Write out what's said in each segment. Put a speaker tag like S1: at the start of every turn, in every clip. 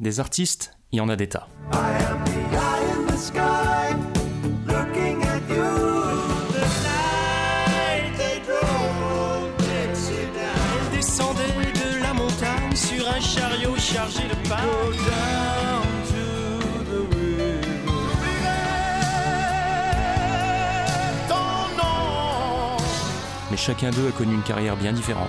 S1: Des artistes, il y en a des tas.
S2: de la montagne sur un chariot chargé de
S1: Mais chacun d'eux a connu une carrière bien différente.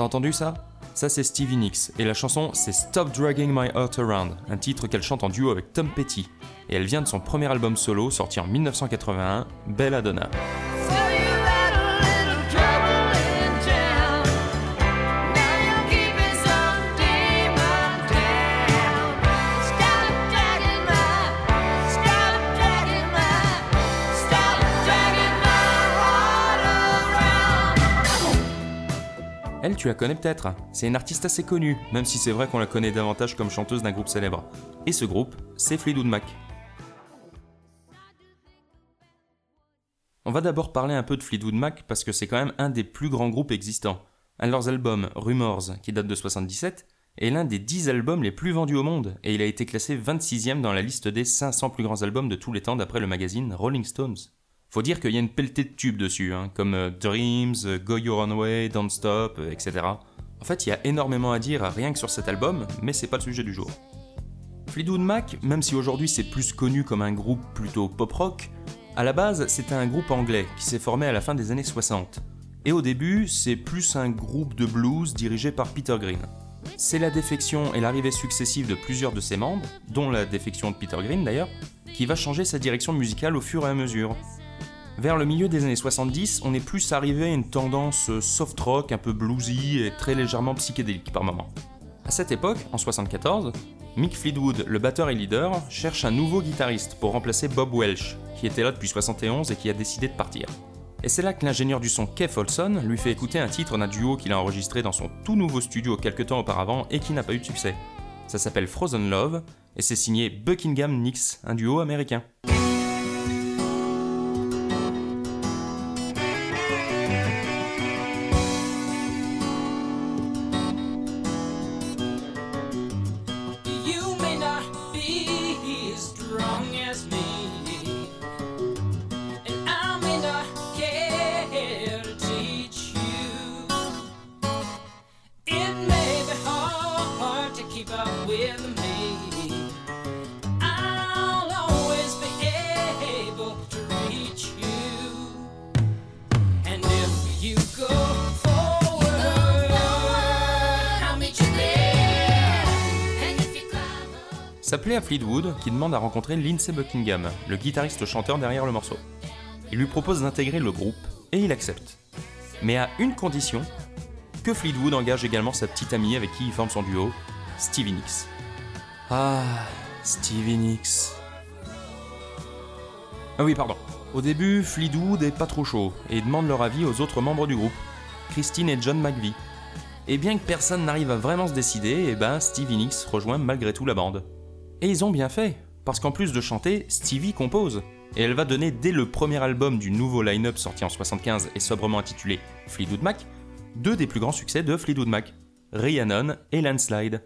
S1: T'as entendu ça? Ça c'est Stevie Nicks, et la chanson c'est Stop Dragging My Heart Around, un titre qu'elle chante en duo avec Tom Petty, et elle vient de son premier album solo sorti en 1981, Belladonna. Tu la connais peut-être. C'est une artiste assez connue, même si c'est vrai qu'on la connaît davantage comme chanteuse d'un groupe célèbre. Et ce groupe, c'est Fleetwood Mac. On va d'abord parler un peu de Fleetwood Mac parce que c'est quand même un des plus grands groupes existants. Un de leurs albums, Rumors, qui date de 77, est l'un des 10 albums les plus vendus au monde, et il a été classé 26e dans la liste des 500 plus grands albums de tous les temps d'après le magazine Rolling Stones. Faut dire qu'il y a une pelletée de tubes dessus, hein, comme euh, Dreams, euh, Go Your Own Way, Don't Stop, euh, etc. En fait, il y a énormément à dire rien que sur cet album, mais c'est pas le sujet du jour. Fleetwood Mac, même si aujourd'hui c'est plus connu comme un groupe plutôt pop-rock, à la base c'était un groupe anglais qui s'est formé à la fin des années 60. Et au début, c'est plus un groupe de blues dirigé par Peter Green. C'est la défection et l'arrivée successive de plusieurs de ses membres, dont la défection de Peter Green d'ailleurs, qui va changer sa direction musicale au fur et à mesure, vers le milieu des années 70, on est plus arrivé à une tendance soft rock un peu bluesy et très légèrement psychédélique par moments. À cette époque, en 74, Mick Fleetwood, le batteur et leader, cherche un nouveau guitariste pour remplacer Bob Welsh, qui était là depuis 71 et qui a décidé de partir. Et c'est là que l'ingénieur du son Keith Olson lui fait écouter un titre d'un duo qu'il a enregistré dans son tout nouveau studio quelques temps auparavant et qui n'a pas eu de succès. Ça s'appelle Frozen Love et c'est signé Buckingham Nicks, un duo américain. S'appelait à Fleetwood qui demande à rencontrer Lindsey Buckingham, le guitariste-chanteur derrière le morceau. Il lui propose d'intégrer le groupe et il accepte. Mais à une condition que Fleetwood engage également sa petite amie avec qui il forme son duo, Stevie Nicks. Ah, Stevie Nicks. Ah oui, pardon. Au début, Fleetwood est pas trop chaud et demande leur avis aux autres membres du groupe, Christine et John McVie. Et bien que personne n'arrive à vraiment se décider, eh ben Stevie Nicks rejoint malgré tout la bande. Et ils ont bien fait, parce qu'en plus de chanter, Stevie compose. Et elle va donner dès le premier album du nouveau line-up sorti en 75 et sobrement intitulé Fleetwood Mac, deux des plus grands succès de Fleetwood Mac, Rhiannon et Landslide.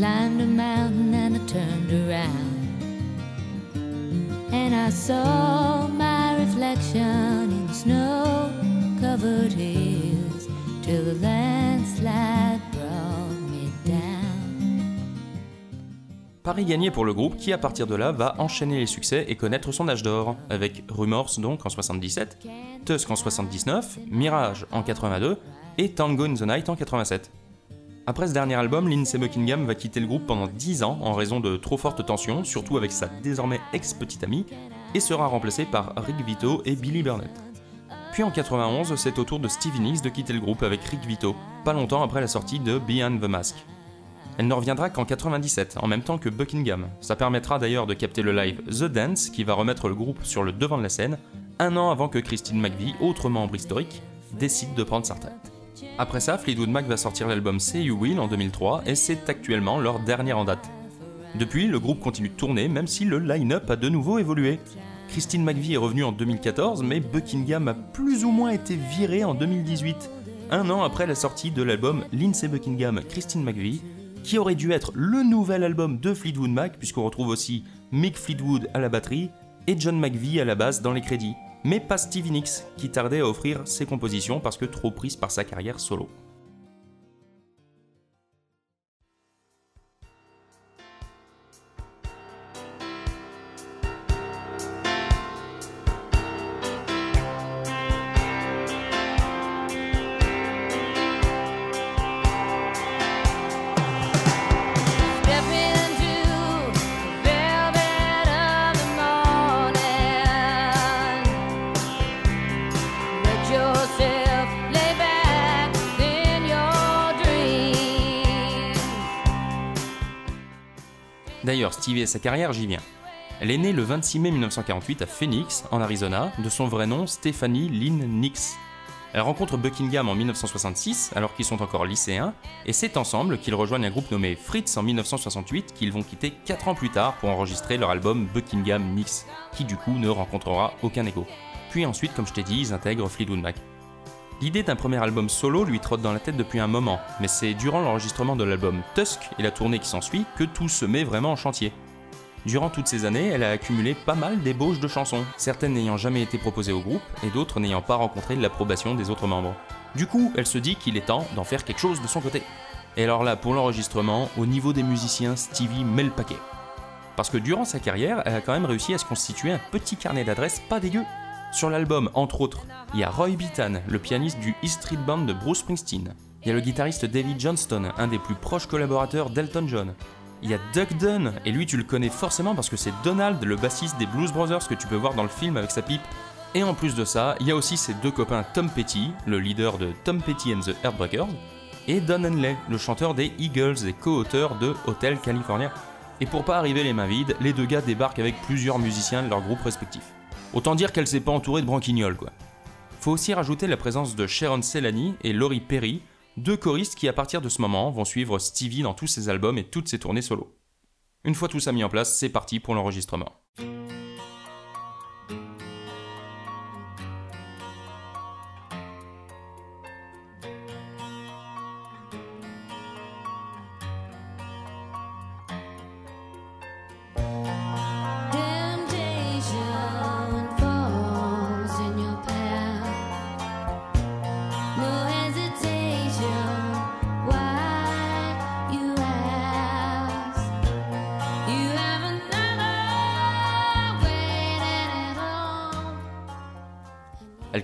S3: Climbed a mountain and turned around. And I saw my reflection in snow covered hills till the landslide me down.
S1: Paris gagné pour le groupe qui à partir de là va enchaîner les succès et connaître son âge d'or, avec Rumors donc en 77, Tusk en 79, Mirage en 82 et Tango in the Night en 87. Après ce dernier album, Lindsey Buckingham va quitter le groupe pendant 10 ans en raison de trop fortes tensions, surtout avec sa désormais ex-petite amie, et sera remplacé par Rick Vito et Billy Burnett. Puis en 91, c'est au tour de Stevie Nicks de quitter le groupe avec Rick Vito, pas longtemps après la sortie de Behind the Mask. Elle ne reviendra qu'en 97, en même temps que Buckingham. Ça permettra d'ailleurs de capter le live The Dance, qui va remettre le groupe sur le devant de la scène, un an avant que Christine McVie, autre membre historique, décide de prendre sa retraite. Après ça, Fleetwood Mac va sortir l'album Say You Will en 2003 et c'est actuellement leur dernière en date. Depuis, le groupe continue de tourner même si le line-up a de nouveau évolué. Christine McVie est revenue en 2014 mais Buckingham a plus ou moins été viré en 2018, un an après la sortie de l'album Lindsay Buckingham Christine McVie, qui aurait dû être le nouvel album de Fleetwood Mac puisqu'on retrouve aussi Mick Fleetwood à la batterie et John McVie à la basse dans les crédits mais pas Stevie Nicks, qui tardait à offrir ses compositions parce que trop prise par sa carrière solo. Sa carrière, j'y viens. Elle est née le 26 mai 1948 à Phoenix, en Arizona, de son vrai nom Stephanie Lynn Nix. Elle rencontre Buckingham en 1966, alors qu'ils sont encore lycéens, et c'est ensemble qu'ils rejoignent un groupe nommé Fritz en 1968 qu'ils vont quitter 4 ans plus tard pour enregistrer leur album Buckingham Nix, qui du coup ne rencontrera aucun écho. Puis ensuite, comme je t'ai dit, ils intègrent Fleetwood Mac. L'idée d'un premier album solo lui trotte dans la tête depuis un moment, mais c'est durant l'enregistrement de l'album Tusk et la tournée qui s'ensuit que tout se met vraiment en chantier. Durant toutes ces années, elle a accumulé pas mal d'ébauches de chansons, certaines n'ayant jamais été proposées au groupe et d'autres n'ayant pas rencontré l'approbation des autres membres. Du coup, elle se dit qu'il est temps d'en faire quelque chose de son côté. Et alors là, pour l'enregistrement, au niveau des musiciens, Stevie met le paquet. Parce que durant sa carrière, elle a quand même réussi à se constituer un petit carnet d'adresses pas dégueu. Sur l'album, entre autres, il y a Roy Bittan, le pianiste du E Street Band de Bruce Springsteen. Il y a le guitariste David Johnston, un des plus proches collaborateurs d'Elton John. Il y a Doug Dunn, et lui tu le connais forcément parce que c'est Donald, le bassiste des Blues Brothers que tu peux voir dans le film avec sa pipe. Et en plus de ça, il y a aussi ses deux copains Tom Petty, le leader de Tom Petty and the Heartbreakers, et Don Henley, le chanteur des Eagles et co-auteur de Hotel California. Et pour pas arriver les mains vides, les deux gars débarquent avec plusieurs musiciens de leurs groupes respectifs. Autant dire qu'elle s'est pas entourée de branquignoles, quoi. Faut aussi rajouter la présence de Sharon Selani et Laurie Perry, deux choristes qui à partir de ce moment vont suivre Stevie dans tous ses albums et toutes ses tournées solo. Une fois tout ça mis en place, c'est parti pour l'enregistrement.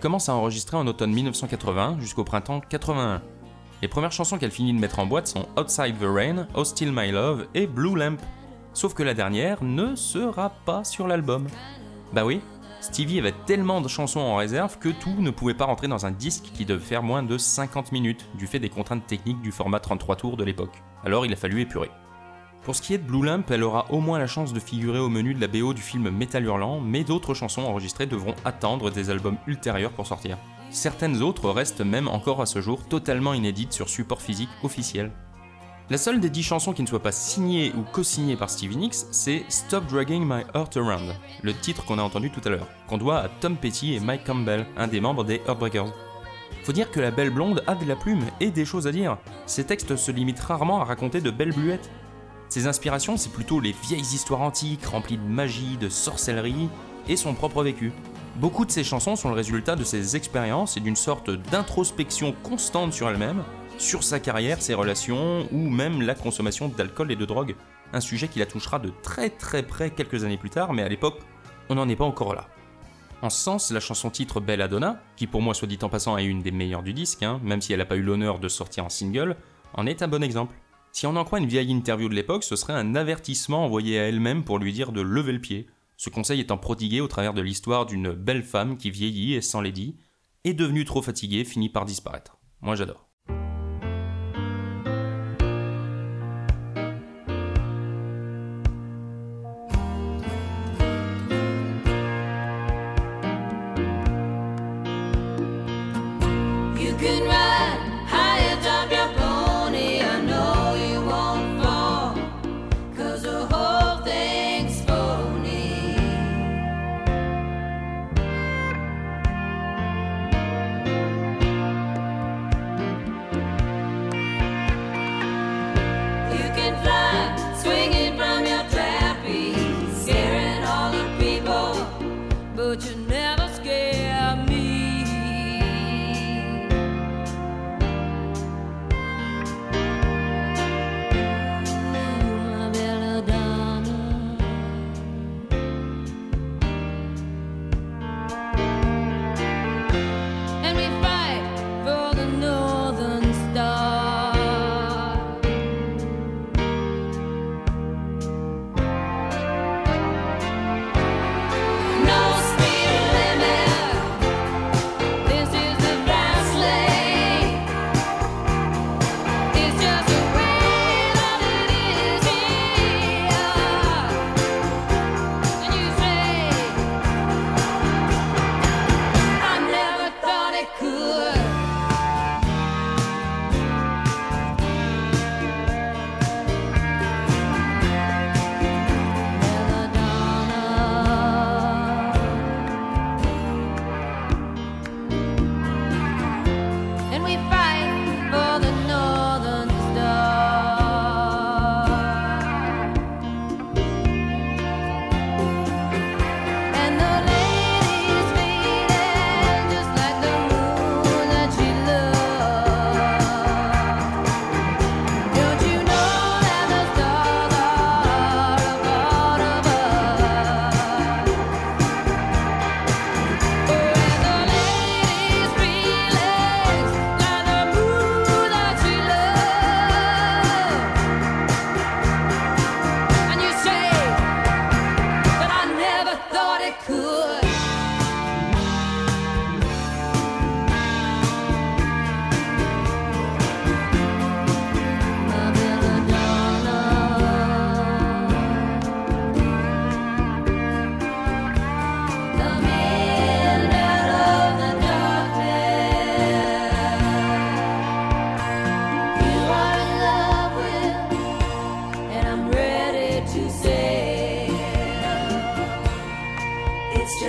S1: Commence à enregistrer en automne 1980 jusqu'au printemps 81. Les premières chansons qu'elle finit de mettre en boîte sont Outside the Rain, Oh Still My Love et Blue Lamp. Sauf que la dernière ne sera pas sur l'album. Bah oui, Stevie avait tellement de chansons en réserve que tout ne pouvait pas rentrer dans un disque qui devait faire moins de 50 minutes, du fait des contraintes techniques du format 33 tours de l'époque. Alors il a fallu épurer. Pour ce qui est de Blue Lamp, elle aura au moins la chance de figurer au menu de la BO du film Metal Hurlant, mais d'autres chansons enregistrées devront attendre des albums ultérieurs pour sortir. Certaines autres restent même encore à ce jour totalement inédites sur support physique officiel. La seule des 10 chansons qui ne soit pas signée ou co-signée par Stevie Nicks, c'est Stop Dragging My Heart Around, le titre qu'on a entendu tout à l'heure, qu'on doit à Tom Petty et Mike Campbell, un des membres des Heartbreakers. Faut dire que la belle blonde a de la plume et des choses à dire. Ses textes se limitent rarement à raconter de belles bluettes. Ses inspirations, c'est plutôt les vieilles histoires antiques remplies de magie, de sorcellerie et son propre vécu. Beaucoup de ses chansons sont le résultat de ses expériences et d'une sorte d'introspection constante sur elle-même, sur sa carrière, ses relations ou même la consommation d'alcool et de drogue. Un sujet qui la touchera de très très près quelques années plus tard, mais à l'époque, on n'en est pas encore là. En ce sens, la chanson titre Belladonna, qui pour moi soit dit en passant est une des meilleures du disque, hein, même si elle n'a pas eu l'honneur de sortir en single, en est un bon exemple. Si on en croit une vieille interview de l'époque, ce serait un avertissement envoyé à elle-même pour lui dire de lever le pied, ce conseil étant prodigué au travers de l'histoire d'une belle femme qui vieillit et sans les dit, et devenue trop fatiguée, finit par disparaître. Moi j'adore.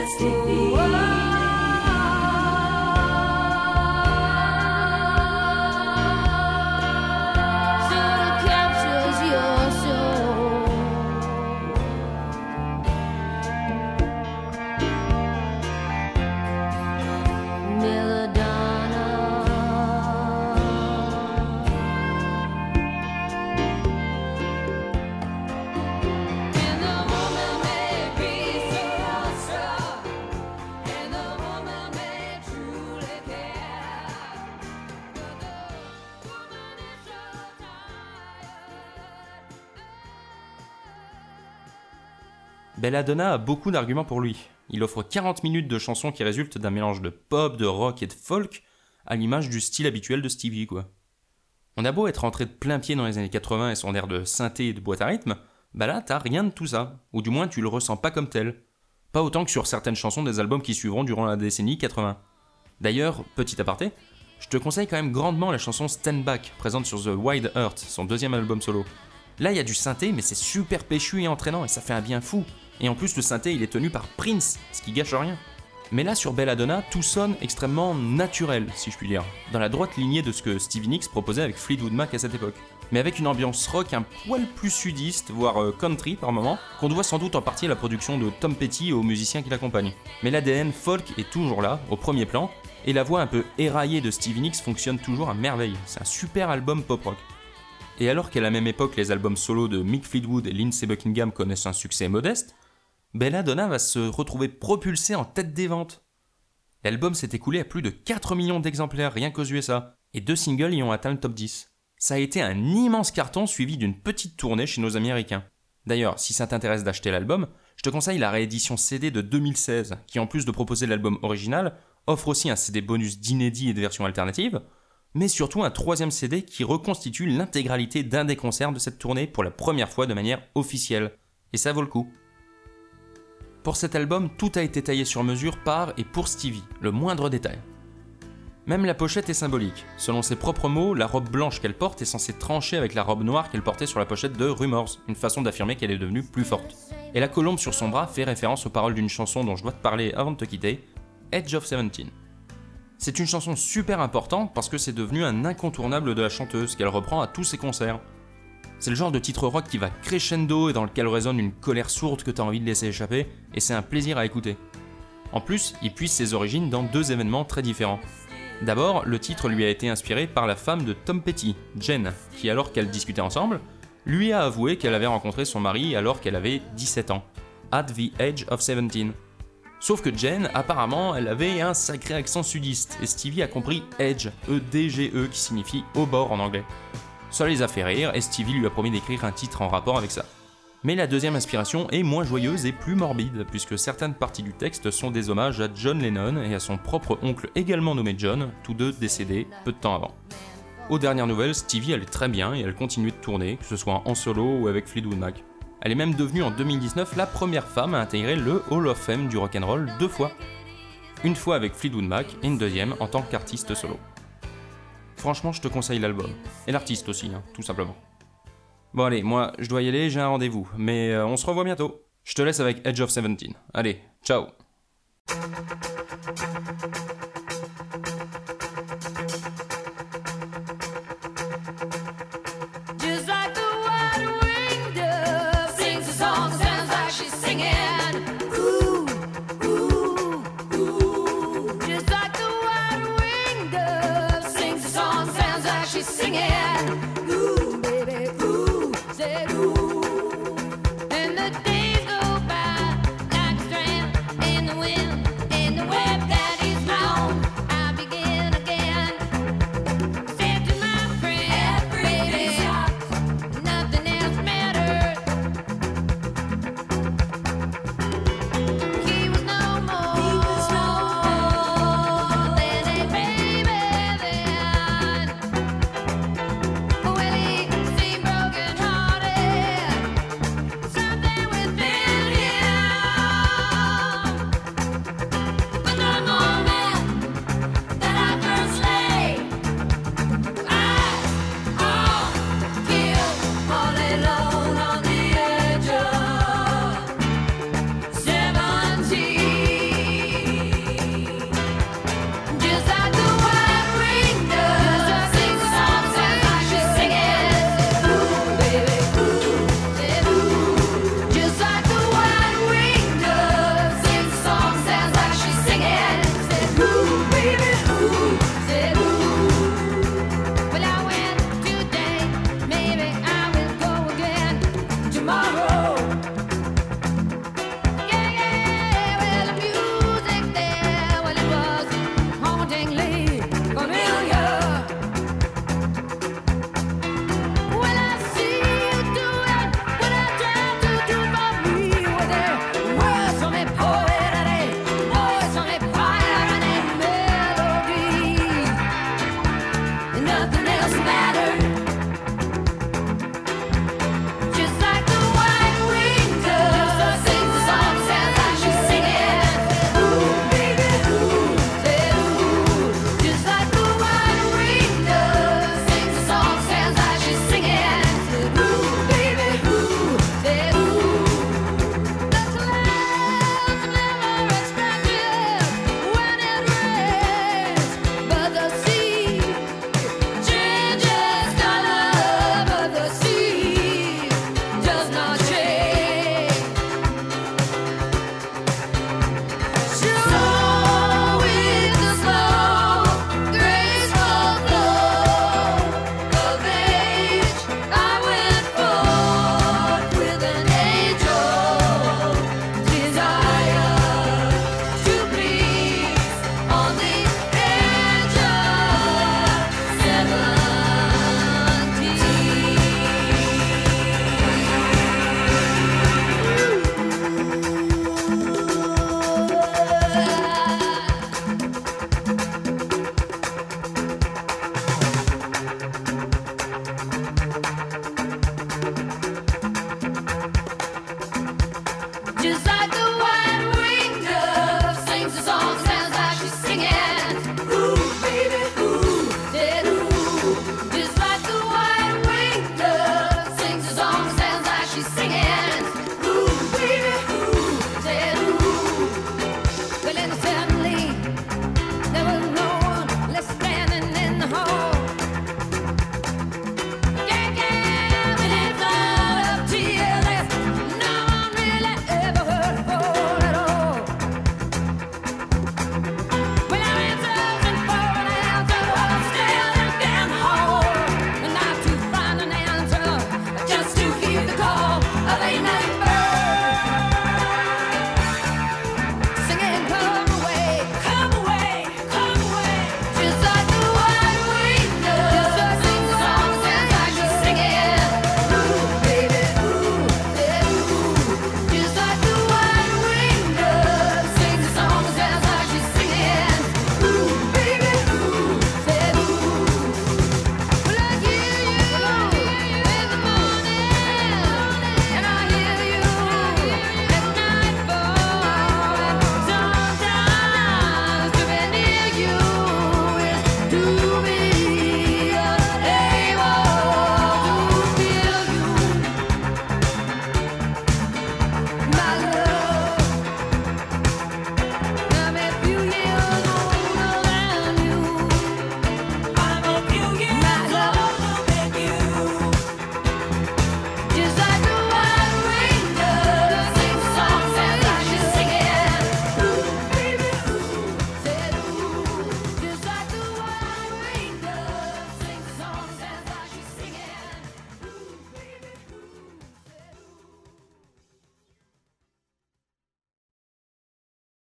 S3: Majestic. Belladonna a
S1: beaucoup d'arguments pour lui. Il offre 40 minutes de chansons qui résultent d'un mélange de pop, de rock et de folk, à l'image du style habituel de Stevie, quoi. On a beau être rentré de plein pied dans les années 80 et son air de synthé et de boîte à rythme, bah là t'as rien de tout ça, ou du moins tu le ressens pas comme tel. Pas autant que sur certaines chansons des albums qui suivront durant la décennie 80. D'ailleurs, petit aparté, je te conseille quand même grandement la chanson Stand Back, présente sur The Wide Earth, son deuxième album solo. Là, il y a du synthé, mais c'est super péchu et entraînant, et ça fait un bien fou. Et en plus, le synthé, il est tenu par Prince, ce qui gâche rien. Mais là, sur Belladonna, tout sonne extrêmement naturel, si je puis dire, dans la droite lignée de ce que Stevie Nicks proposait avec Fleetwood Mac à cette époque. mais avec une ambiance rock un poil plus sudiste, voire euh, country par moment, qu'on doit sans doute en partie à la production de Tom Petty et aux musiciens qui l'accompagnent. Mais l'ADN folk est toujours là, au premier plan, et la voix un peu éraillée de Stevie Nicks fonctionne toujours à merveille. C'est un super album pop-rock. Et alors qu'à la même époque les albums solo de Mick Fleetwood et Lindsey Buckingham connaissent un succès modeste, Belladonna va se retrouver propulsée en tête des ventes. L'album s'est écoulé à plus de 4 millions d'exemplaires rien qu'aux USA, et deux singles y ont atteint le top 10. Ça a été un immense carton suivi d'une petite tournée chez nos Américains. D'ailleurs, si ça t'intéresse d'acheter l'album, je te conseille la réédition CD de 2016, qui en plus de proposer l'album original, offre aussi un CD bonus d'inédits et de versions alternatives, mais surtout un troisième CD qui reconstitue l'intégralité d'un des concerts de cette tournée pour la première fois de manière officielle. Et ça vaut le coup. Pour cet album, tout a été taillé sur mesure par et pour Stevie, le moindre détail. Même la pochette est symbolique. Selon ses propres mots, la robe blanche qu'elle porte est censée trancher avec la robe noire qu'elle portait sur la pochette de Rumors, une façon d'affirmer qu'elle est devenue plus forte. Et la colombe sur son bras fait référence aux paroles d'une chanson dont je dois te parler avant de te quitter, Edge of Seventeen. C'est une chanson super importante parce que c'est devenu un incontournable de la chanteuse qu'elle reprend à tous ses concerts. C'est le genre de titre rock qui va crescendo et dans lequel résonne une colère sourde que t'as envie de laisser échapper, et c'est un plaisir à écouter. En plus, il puise ses origines dans deux événements très différents. D'abord, le titre lui a été inspiré par la femme de Tom Petty, Jen, qui alors qu'elles discutaient ensemble, lui a avoué qu'elle avait rencontré son mari alors qu'elle avait 17 ans, at the age of 17. Sauf que Jen, apparemment, elle avait un sacré accent sudiste, et Stevie a compris Edge, E-D-G-E, qui signifie au bord en anglais. Ça les a fait rire, et Stevie lui a promis d'écrire un titre en rapport avec ça. Mais la deuxième inspiration est moins joyeuse et plus morbide, puisque certaines parties du texte sont des hommages à John Lennon et à son propre oncle également nommé John, tous deux décédés peu de temps avant. Aux dernières nouvelles, Stevie allait très bien et elle continuait de tourner, que ce soit en solo ou avec Fleetwood Mac. Elle est même devenue en 2019 la première femme à intégrer le Hall of Fame du rock'n'roll deux fois. Une fois avec Fleetwood Mac et une deuxième en tant qu'artiste solo. Franchement, je te conseille l'album. Et l'artiste aussi, hein, tout simplement. Bon allez, moi je dois y aller, j'ai un rendez-vous, mais euh, on se revoit bientôt. Je te laisse avec Edge of 17. Allez, ciao
S3: you.